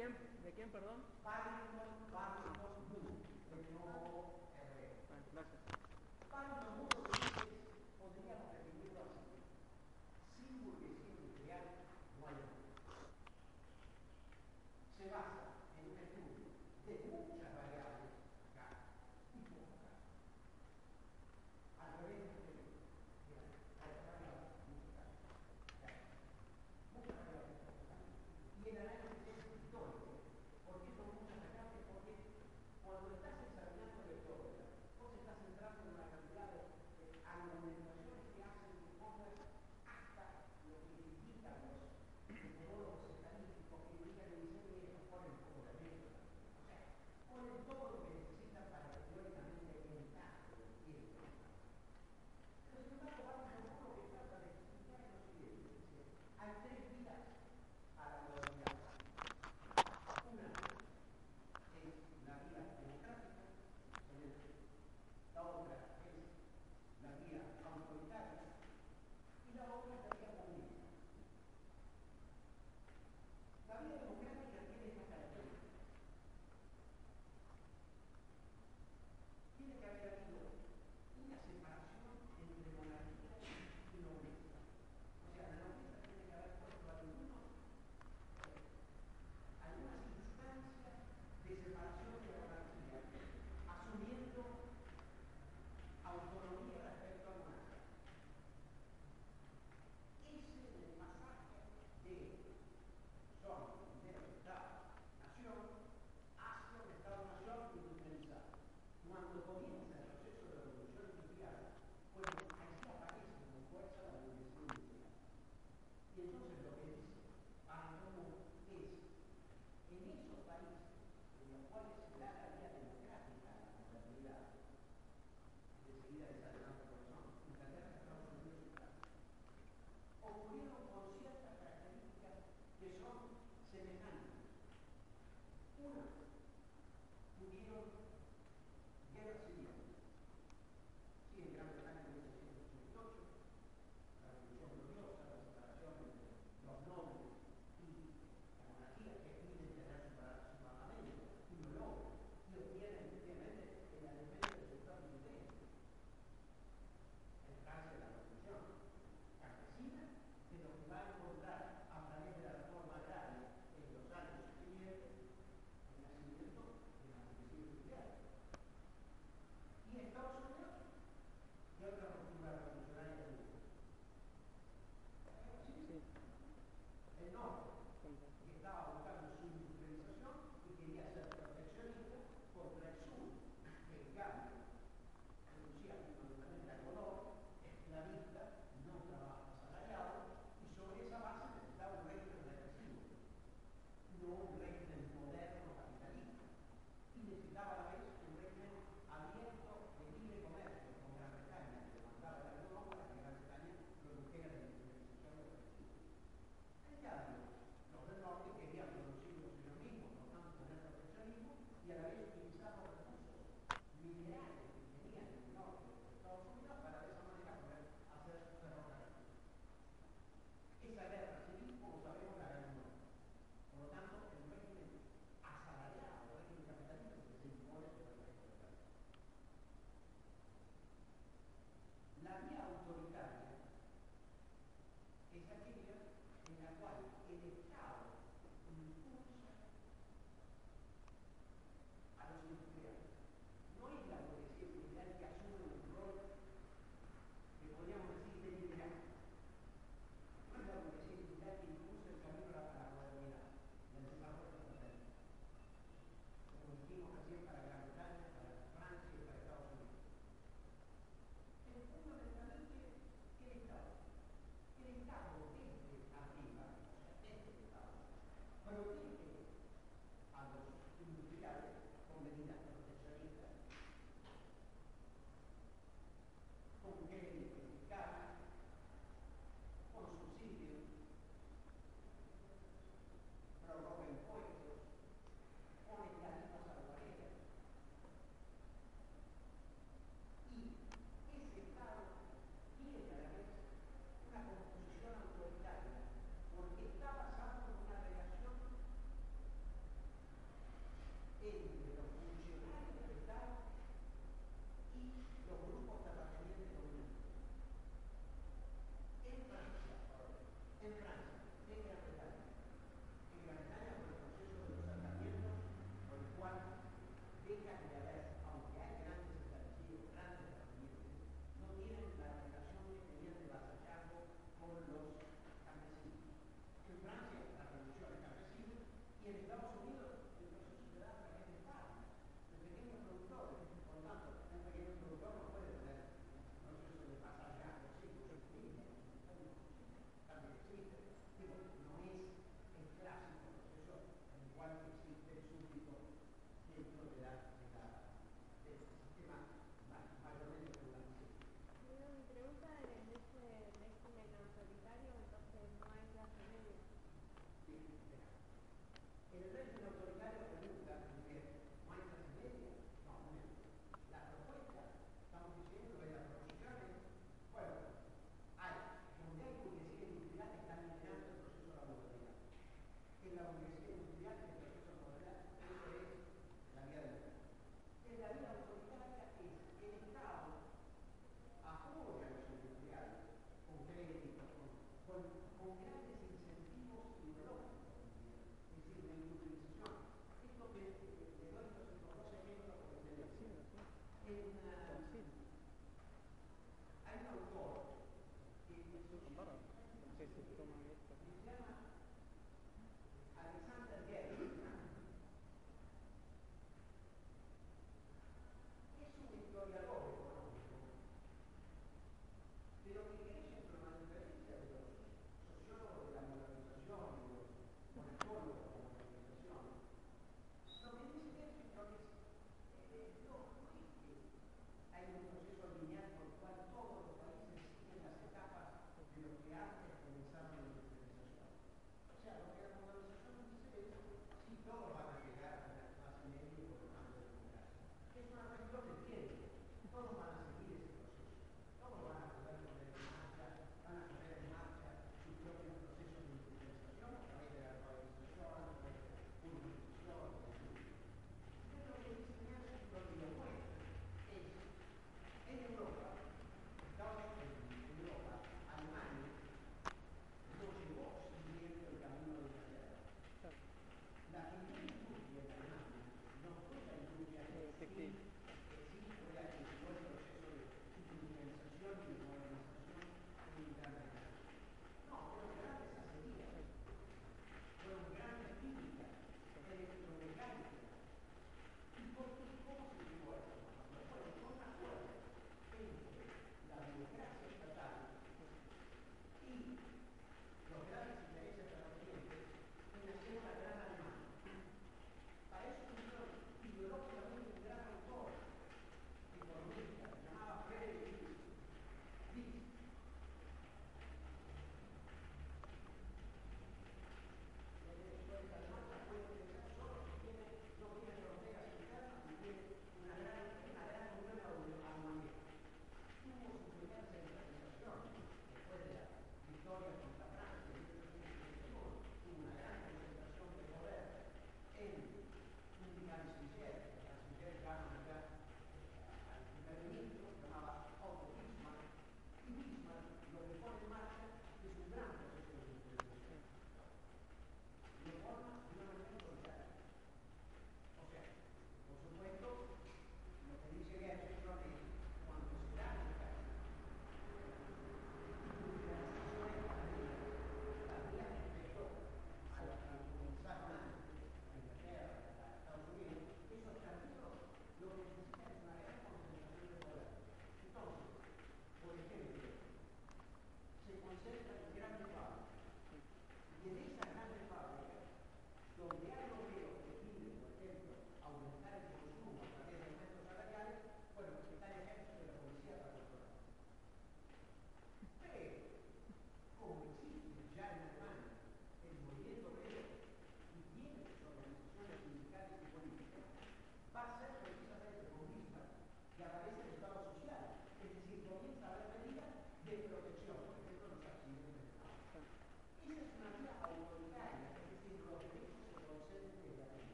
quién, de quién perdón?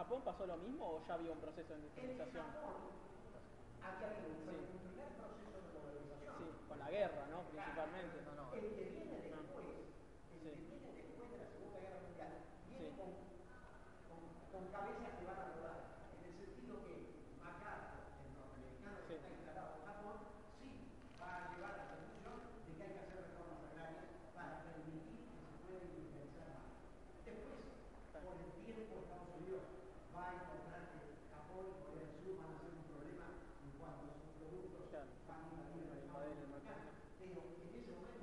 Japón pasó lo mismo o ya había un proceso de industrialización? En Japón había un, sí. un primer proceso de modernización. Sí, con la guerra, ¿no? Principalmente. No, no. El que viene ah. después, el que viene después de la Segunda Guerra Mundial, viene con, con, con, cabezas que van a rodar. En el sentido que MacArthur, el norteamericano que está instalado en Japón, sí va a llevar a la conclusión de que hay que hacer reformas agrarias para permitir que se pueda industrializar más. Después, por el bien por Estados Unidos, va a encontrar que Japón y Corea del Sur van a ser un problema en cuanto a sus productos van a invadir a los mercados. Pero en ese momento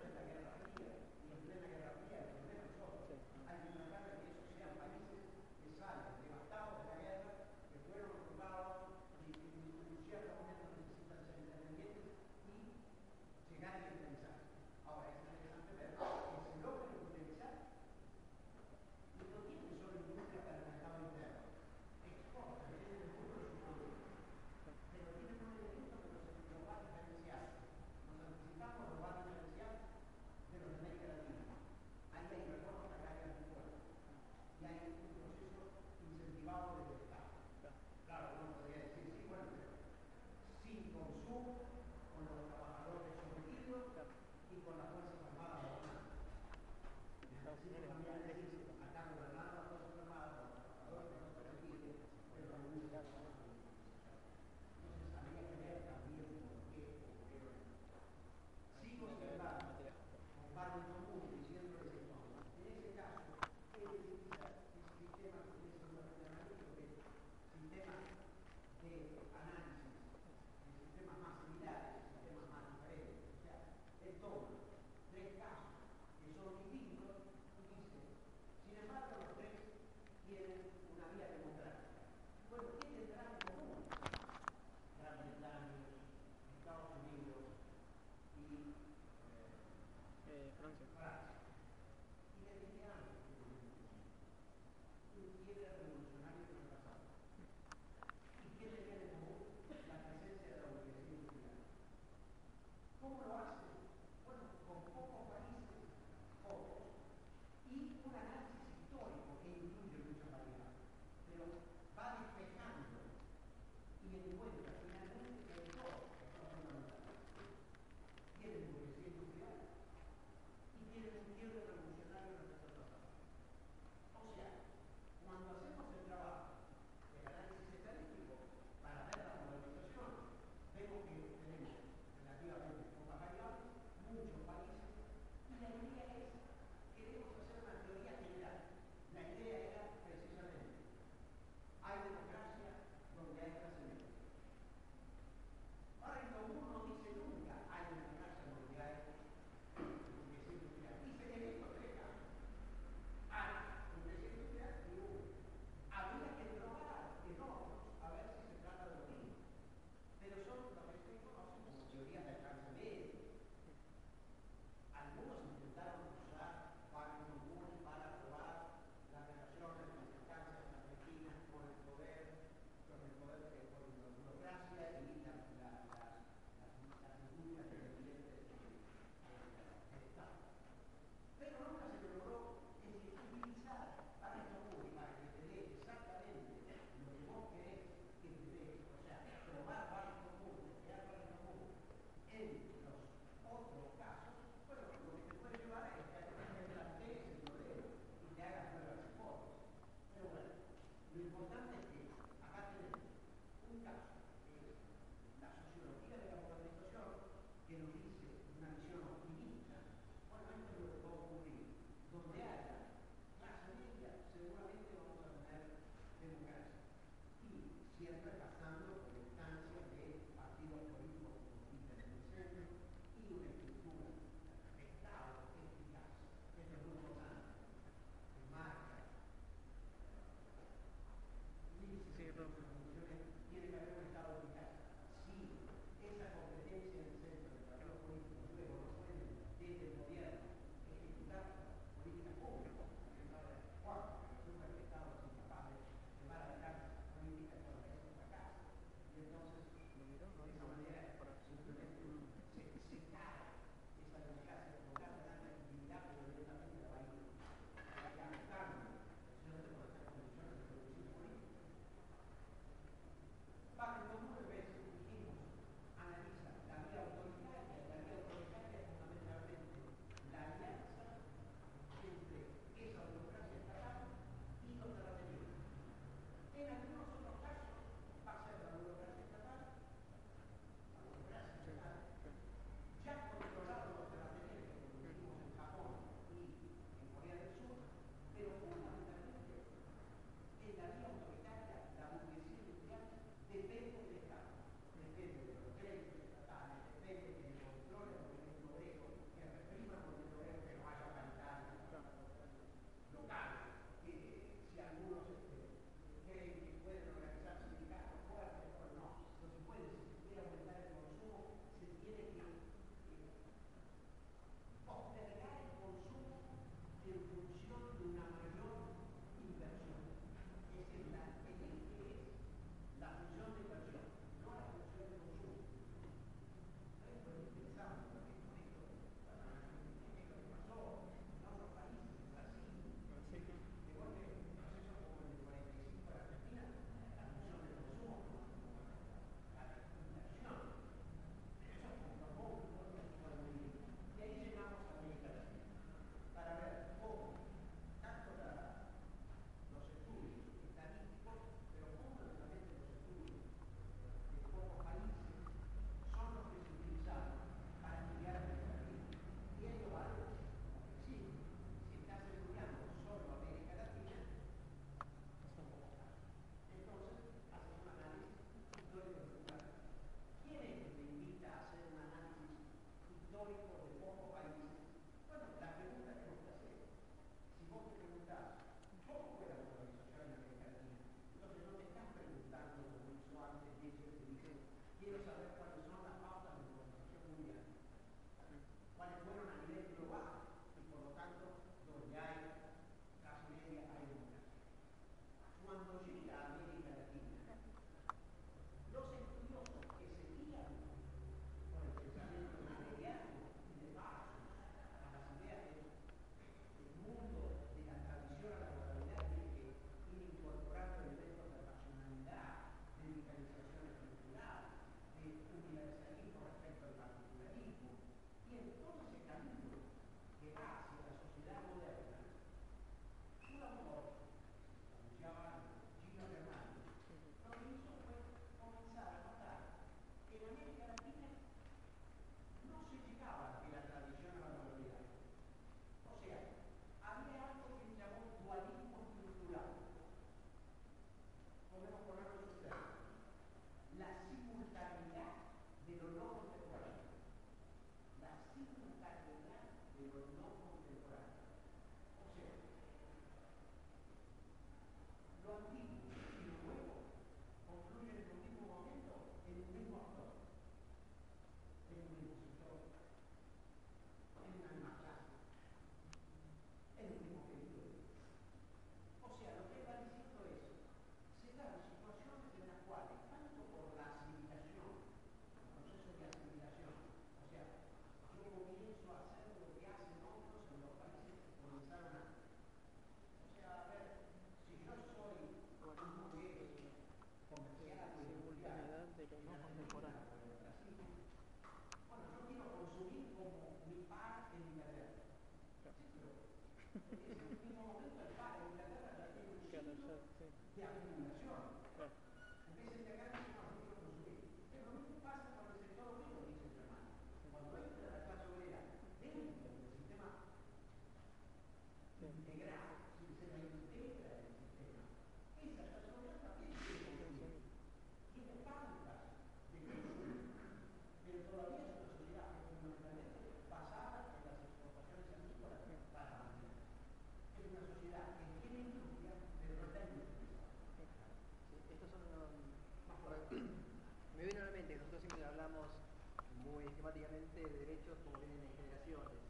de derechos como vienen en generaciones,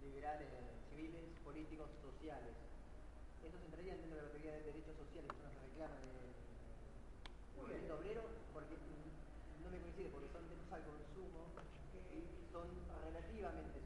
liberales, civiles, políticos, sociales. Estos entrarían dentro de la categoría de derechos sociales que nos reclaman el movimiento obrero, porque no me coincide, porque son derechos al consumo y son relativamente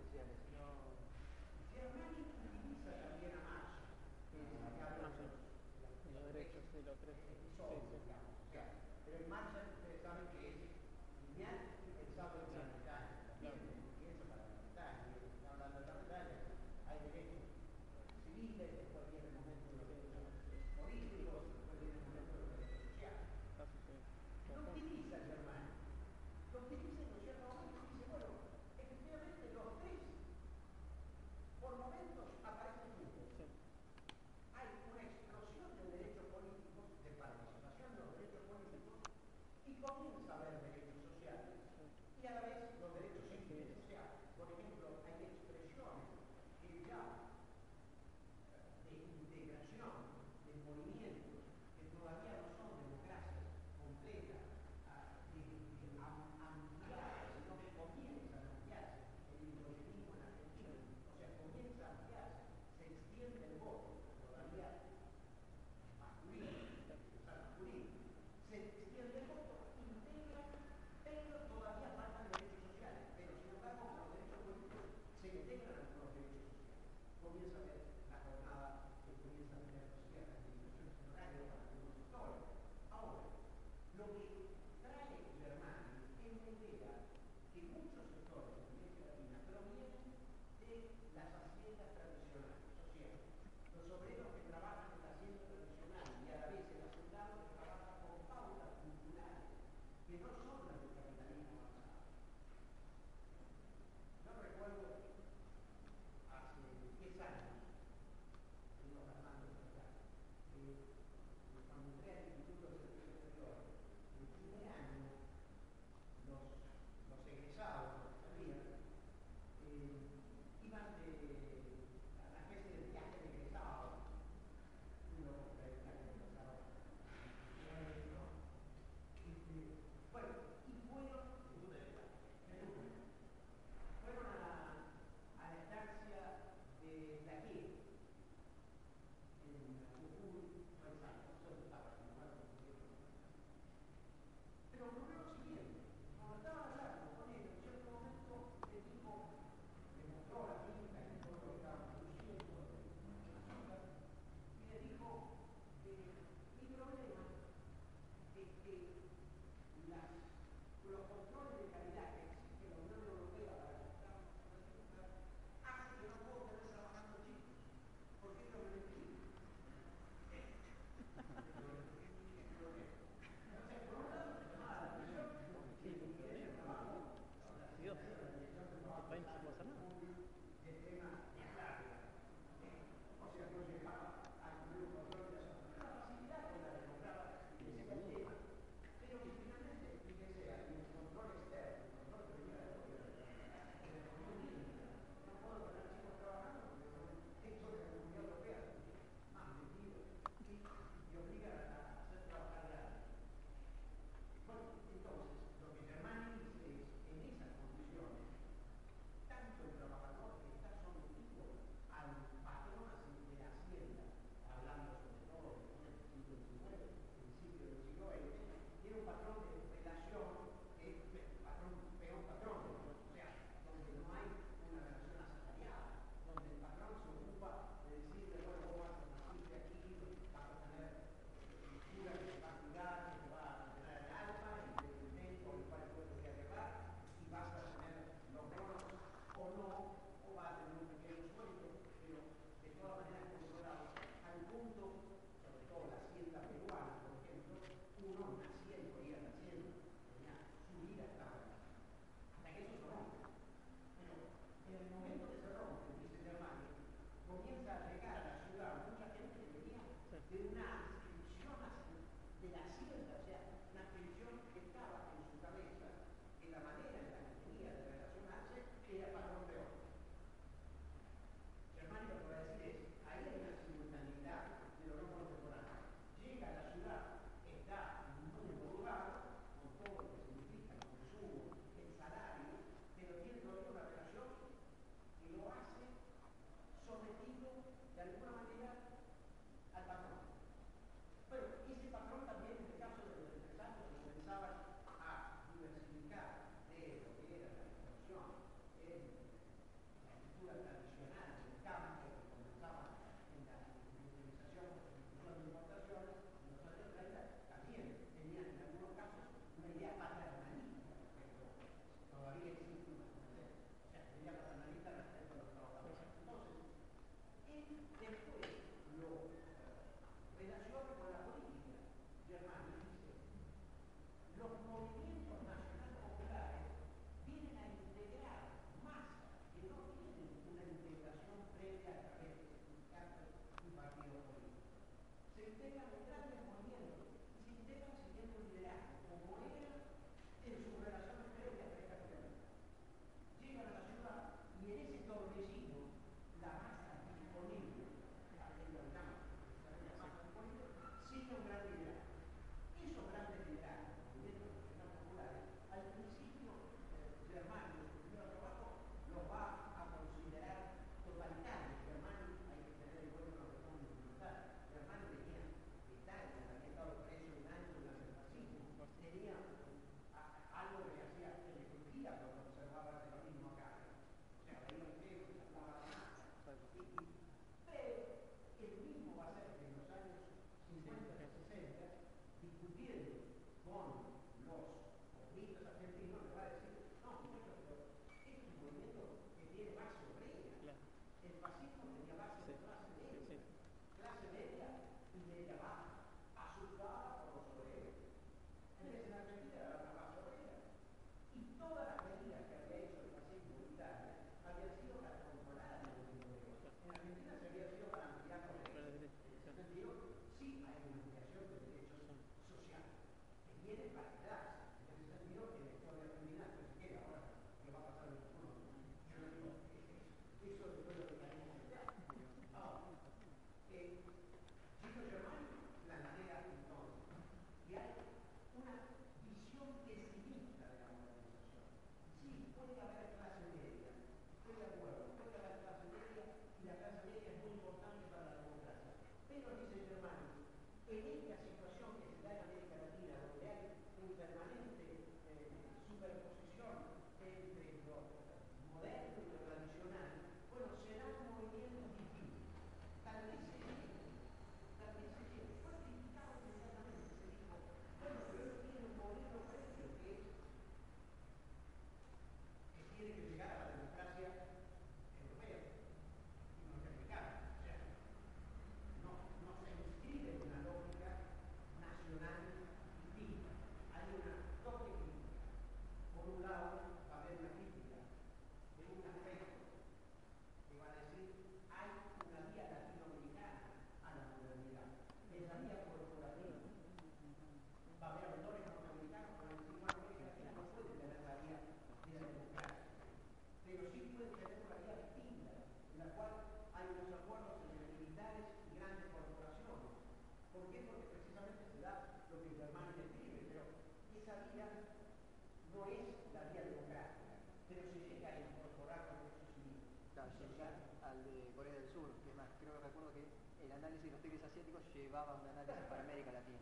estudios asiáticos llevaban un análisis para América Latina.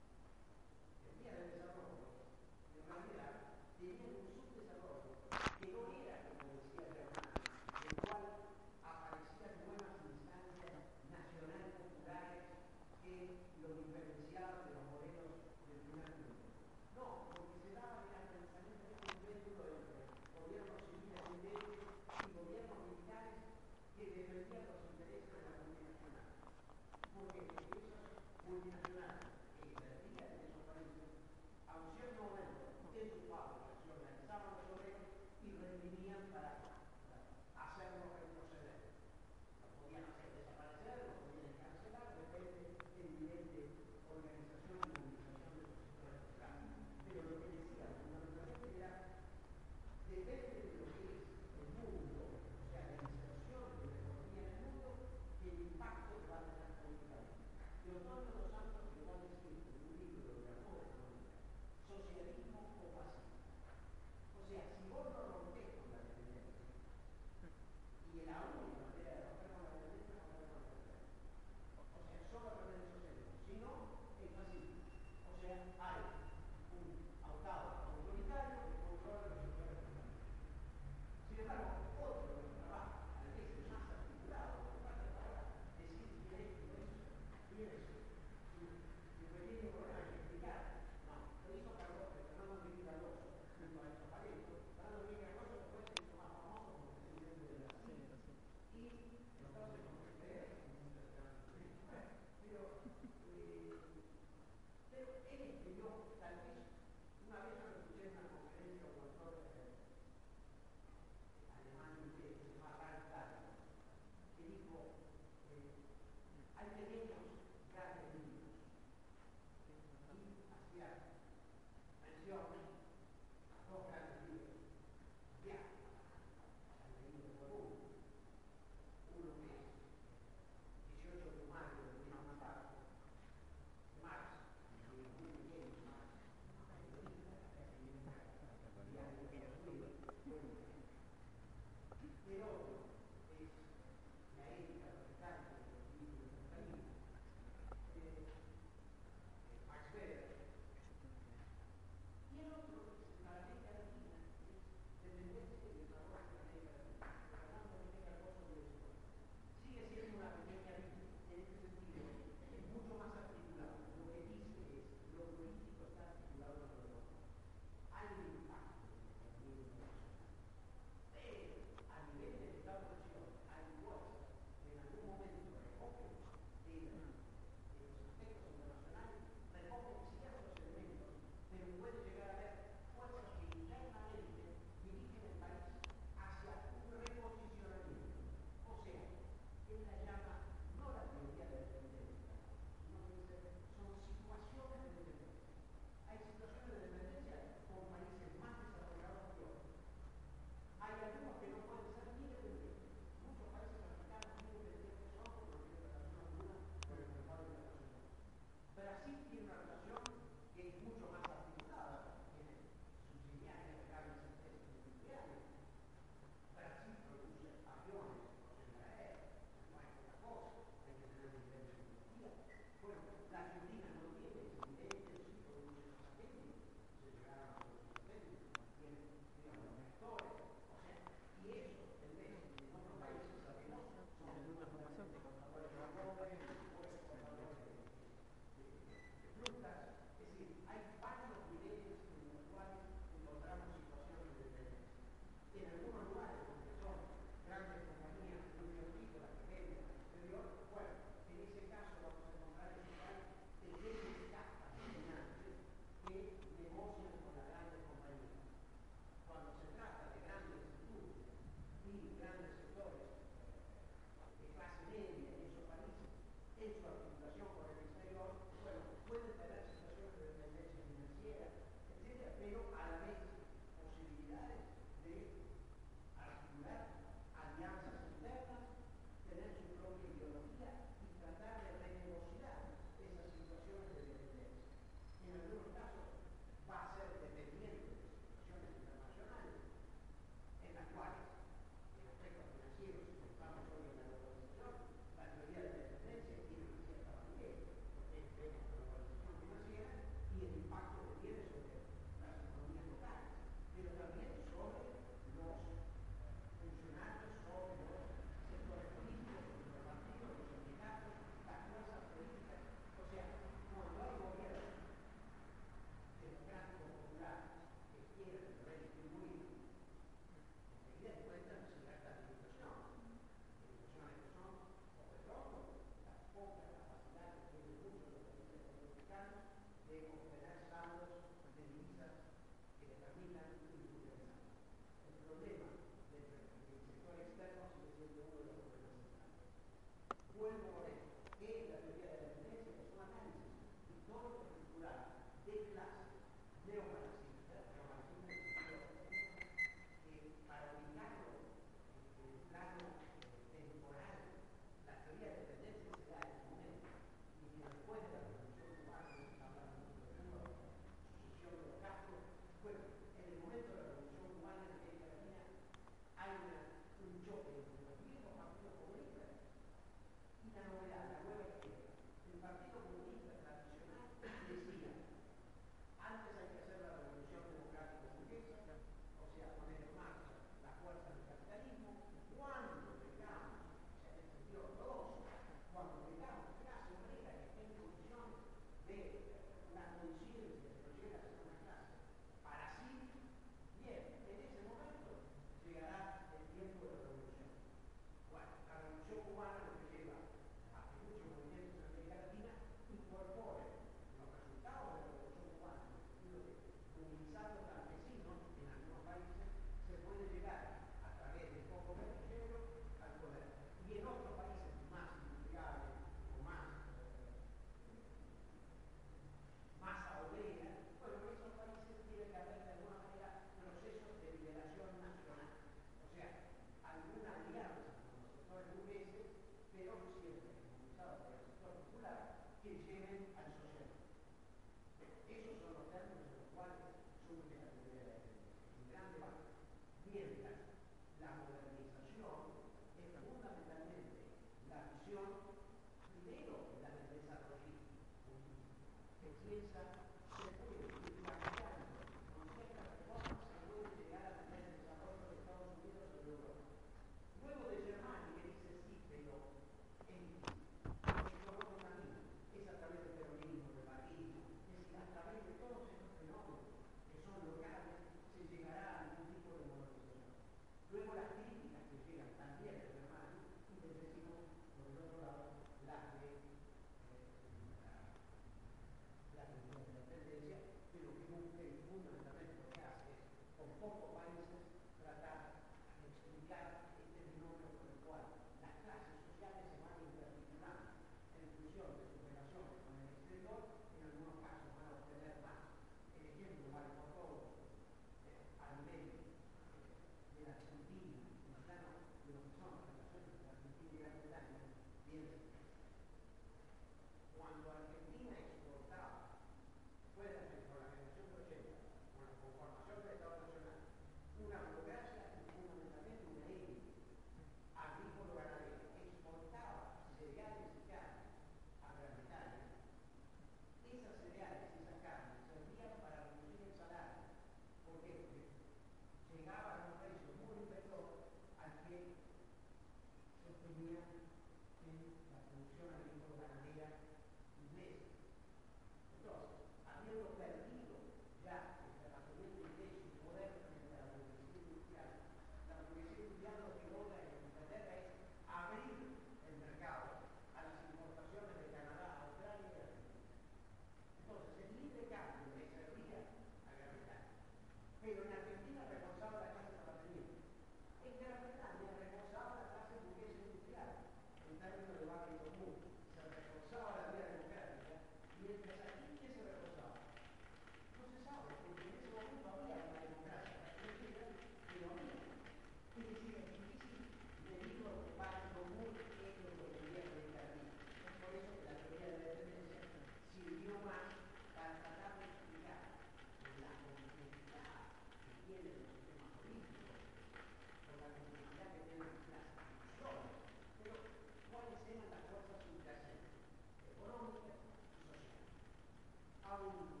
Hallelujah.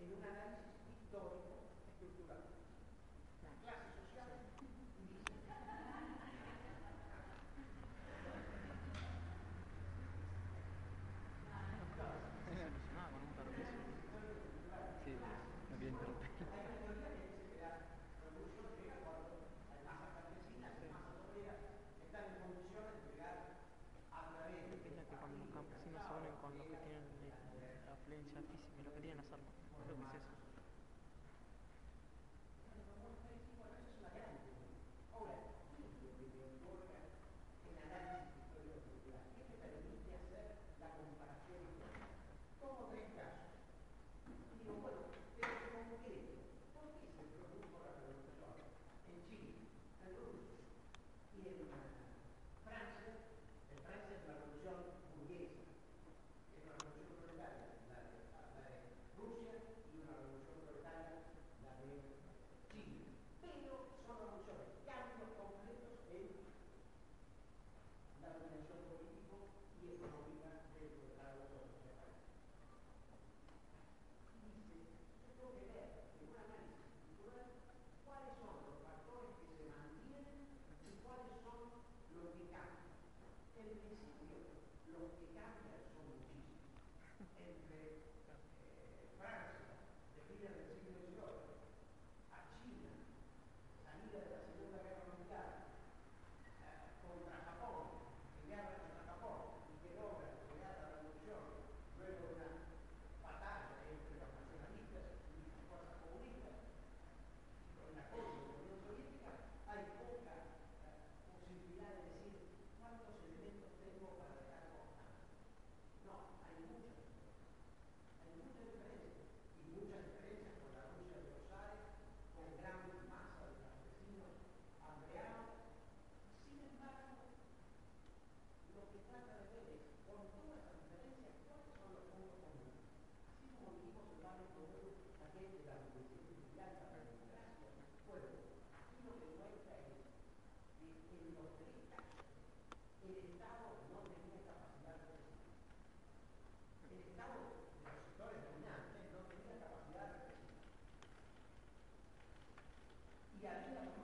En un análisis histórico estructural. Las clases sociales y dice Alucinaba con un perro que hizo. Sí, me quería interrumpir. Es la que cuando los campesinos se unen con los que tienen eh, la afluencia física, los Yeah,